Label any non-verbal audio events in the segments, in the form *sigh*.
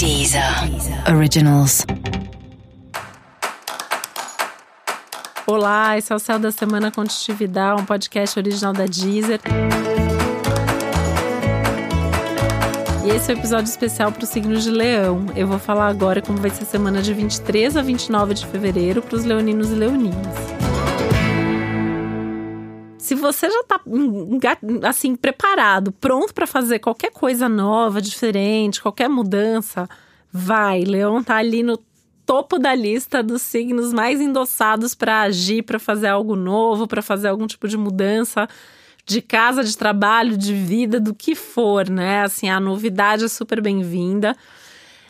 Deezer Originals. Olá, esse é o Céu da Semana Contitividade, um podcast original da Deezer. E esse é o um episódio especial para o signo de Leão. Eu vou falar agora como vai ser a semana de 23 a 29 de fevereiro para os leoninos e leoninas. Se você já tá assim preparado, pronto para fazer qualquer coisa nova, diferente, qualquer mudança, vai. Leão tá ali no topo da lista dos signos mais endossados para agir, para fazer algo novo, para fazer algum tipo de mudança de casa, de trabalho, de vida, do que for, né? Assim, a novidade é super bem-vinda.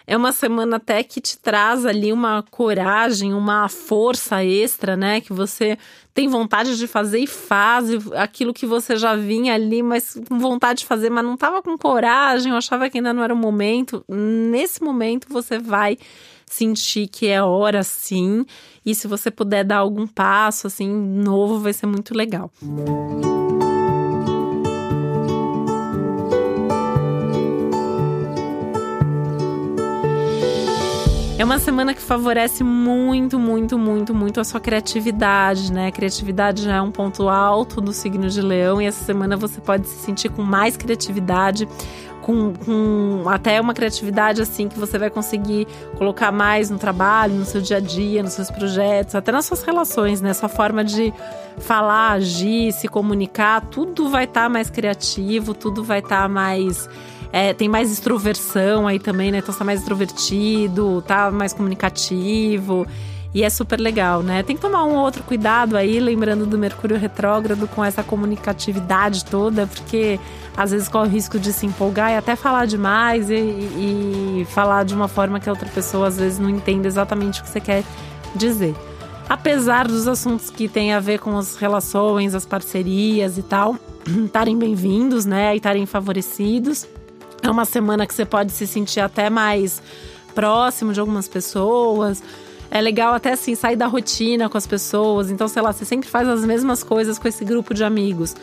É uma semana até que te traz ali uma coragem, uma força extra, né? Que você tem vontade de fazer e faz aquilo que você já vinha ali, mas com vontade de fazer, mas não estava com coragem, achava que ainda não era o momento. Nesse momento você vai sentir que é hora sim, e se você puder dar algum passo assim novo, vai ser muito legal. Música É uma semana que favorece muito, muito, muito, muito a sua criatividade, né? A criatividade já é um ponto alto do signo de Leão e essa semana você pode se sentir com mais criatividade. Com, com, até uma criatividade assim que você vai conseguir colocar mais no trabalho, no seu dia a dia, nos seus projetos, até nas suas relações, né? Sua forma de falar, agir, se comunicar, tudo vai estar tá mais criativo, tudo vai estar tá mais é, tem mais extroversão aí também, né? Então você tá mais extrovertido, tá mais comunicativo. E é super legal, né? Tem que tomar um outro cuidado aí, lembrando do Mercúrio retrógrado com essa comunicatividade toda, porque às vezes corre o risco de se empolgar e até falar demais e, e, falar de uma forma que a outra pessoa às vezes não entende exatamente o que você quer dizer. Apesar dos assuntos que têm a ver com as relações, as parcerias e tal, *clears throat* estarem bem-vindos, né? E estarem favorecidos. É uma semana que você pode se sentir até mais próximo de algumas pessoas. É legal até assim sair da rotina com as pessoas. Então, sei lá, você sempre faz as mesmas coisas com esse grupo de amigos.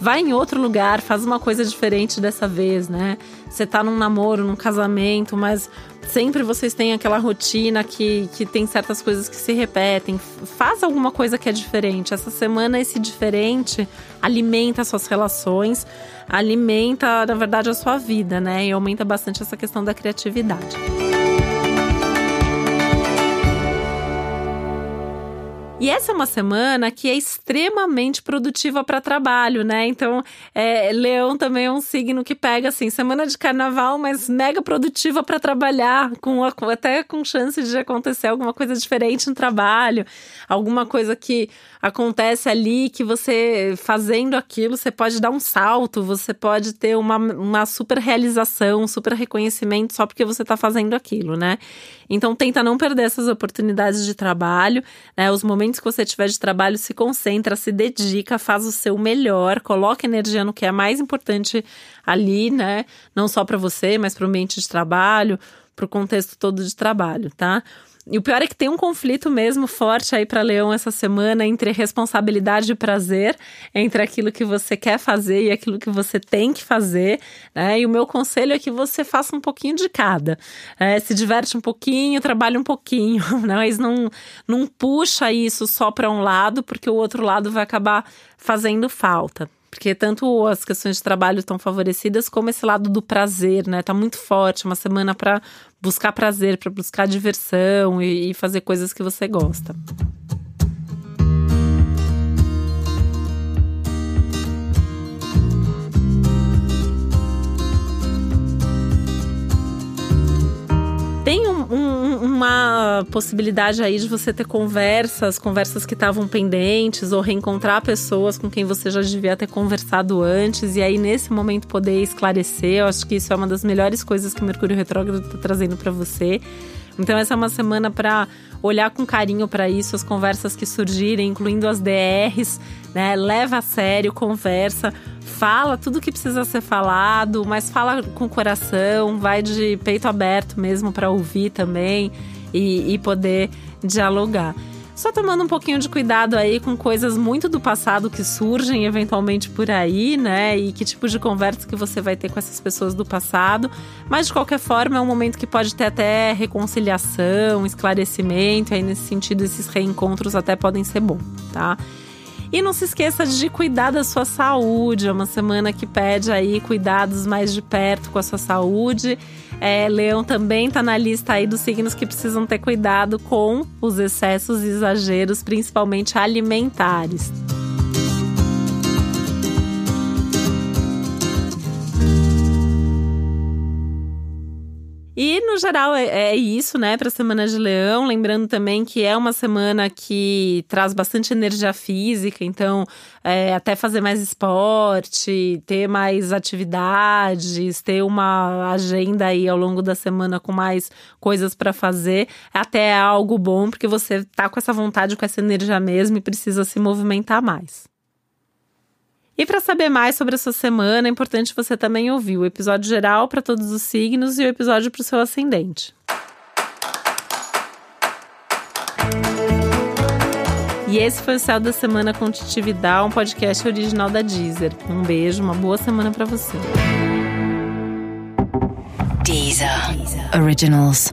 Vai em outro lugar, faz uma coisa diferente dessa vez, né? Você tá num namoro, num casamento, mas sempre vocês têm aquela rotina que, que tem certas coisas que se repetem. Faz alguma coisa que é diferente. Essa semana, esse diferente alimenta suas relações, alimenta, na verdade, a sua vida, né? E aumenta bastante essa questão da criatividade. E essa é uma semana que é extremamente produtiva para trabalho, né? Então, é, Leão também é um signo que pega assim, semana de carnaval, mas mega produtiva para trabalhar, com até com chance de acontecer alguma coisa diferente no trabalho, alguma coisa que acontece ali que você fazendo aquilo, você pode dar um salto, você pode ter uma, uma super realização, um super reconhecimento só porque você está fazendo aquilo, né? Então tenta não perder essas oportunidades de trabalho, né? Os momentos que você tiver de trabalho, se concentra, se dedica, faz o seu melhor, coloca energia no que é mais importante ali, né? Não só para você, mas para o ambiente de trabalho, para o contexto todo de trabalho, tá? E o pior é que tem um conflito mesmo forte aí para Leão essa semana entre responsabilidade e prazer, entre aquilo que você quer fazer e aquilo que você tem que fazer, né? E o meu conselho é que você faça um pouquinho de cada. É, se diverte um pouquinho, trabalhe um pouquinho, *laughs* né? mas não, não puxa isso só para um lado, porque o outro lado vai acabar fazendo falta. Porque tanto as questões de trabalho estão favorecidas, como esse lado do prazer, né? Tá muito forte, uma semana para buscar prazer, para buscar diversão e, e fazer coisas que você gosta. Possibilidade aí de você ter conversas, conversas que estavam pendentes, ou reencontrar pessoas com quem você já devia ter conversado antes, e aí nesse momento poder esclarecer. Eu acho que isso é uma das melhores coisas que o Mercúrio Retrógrado está trazendo para você. Então essa é uma semana para olhar com carinho para isso, as conversas que surgirem, incluindo as DRs, né? Leva a sério, conversa, fala tudo que precisa ser falado, mas fala com o coração, vai de peito aberto mesmo para ouvir também e, e poder dialogar. Só tomando um pouquinho de cuidado aí com coisas muito do passado que surgem eventualmente por aí, né? E que tipo de conversa que você vai ter com essas pessoas do passado. Mas de qualquer forma, é um momento que pode ter até reconciliação, esclarecimento. Aí, nesse sentido, esses reencontros até podem ser bons, tá? E não se esqueça de cuidar da sua saúde. É uma semana que pede aí cuidados mais de perto com a sua saúde. É, Leão também está na lista aí dos signos que precisam ter cuidado com os excessos e exageros, principalmente alimentares. No geral é, é isso, né, para a semana de Leão. Lembrando também que é uma semana que traz bastante energia física, então é, até fazer mais esporte, ter mais atividades, ter uma agenda aí ao longo da semana com mais coisas para fazer, até é algo bom, porque você tá com essa vontade, com essa energia mesmo e precisa se movimentar mais. E para saber mais sobre a sua semana, é importante você também ouvir o episódio geral para todos os signos e o episódio para o seu ascendente. E esse foi o Céu da Semana com Titi Vidal, um podcast original da Deezer. Um beijo, uma boa semana para você. Deezer. Deezer. Originals.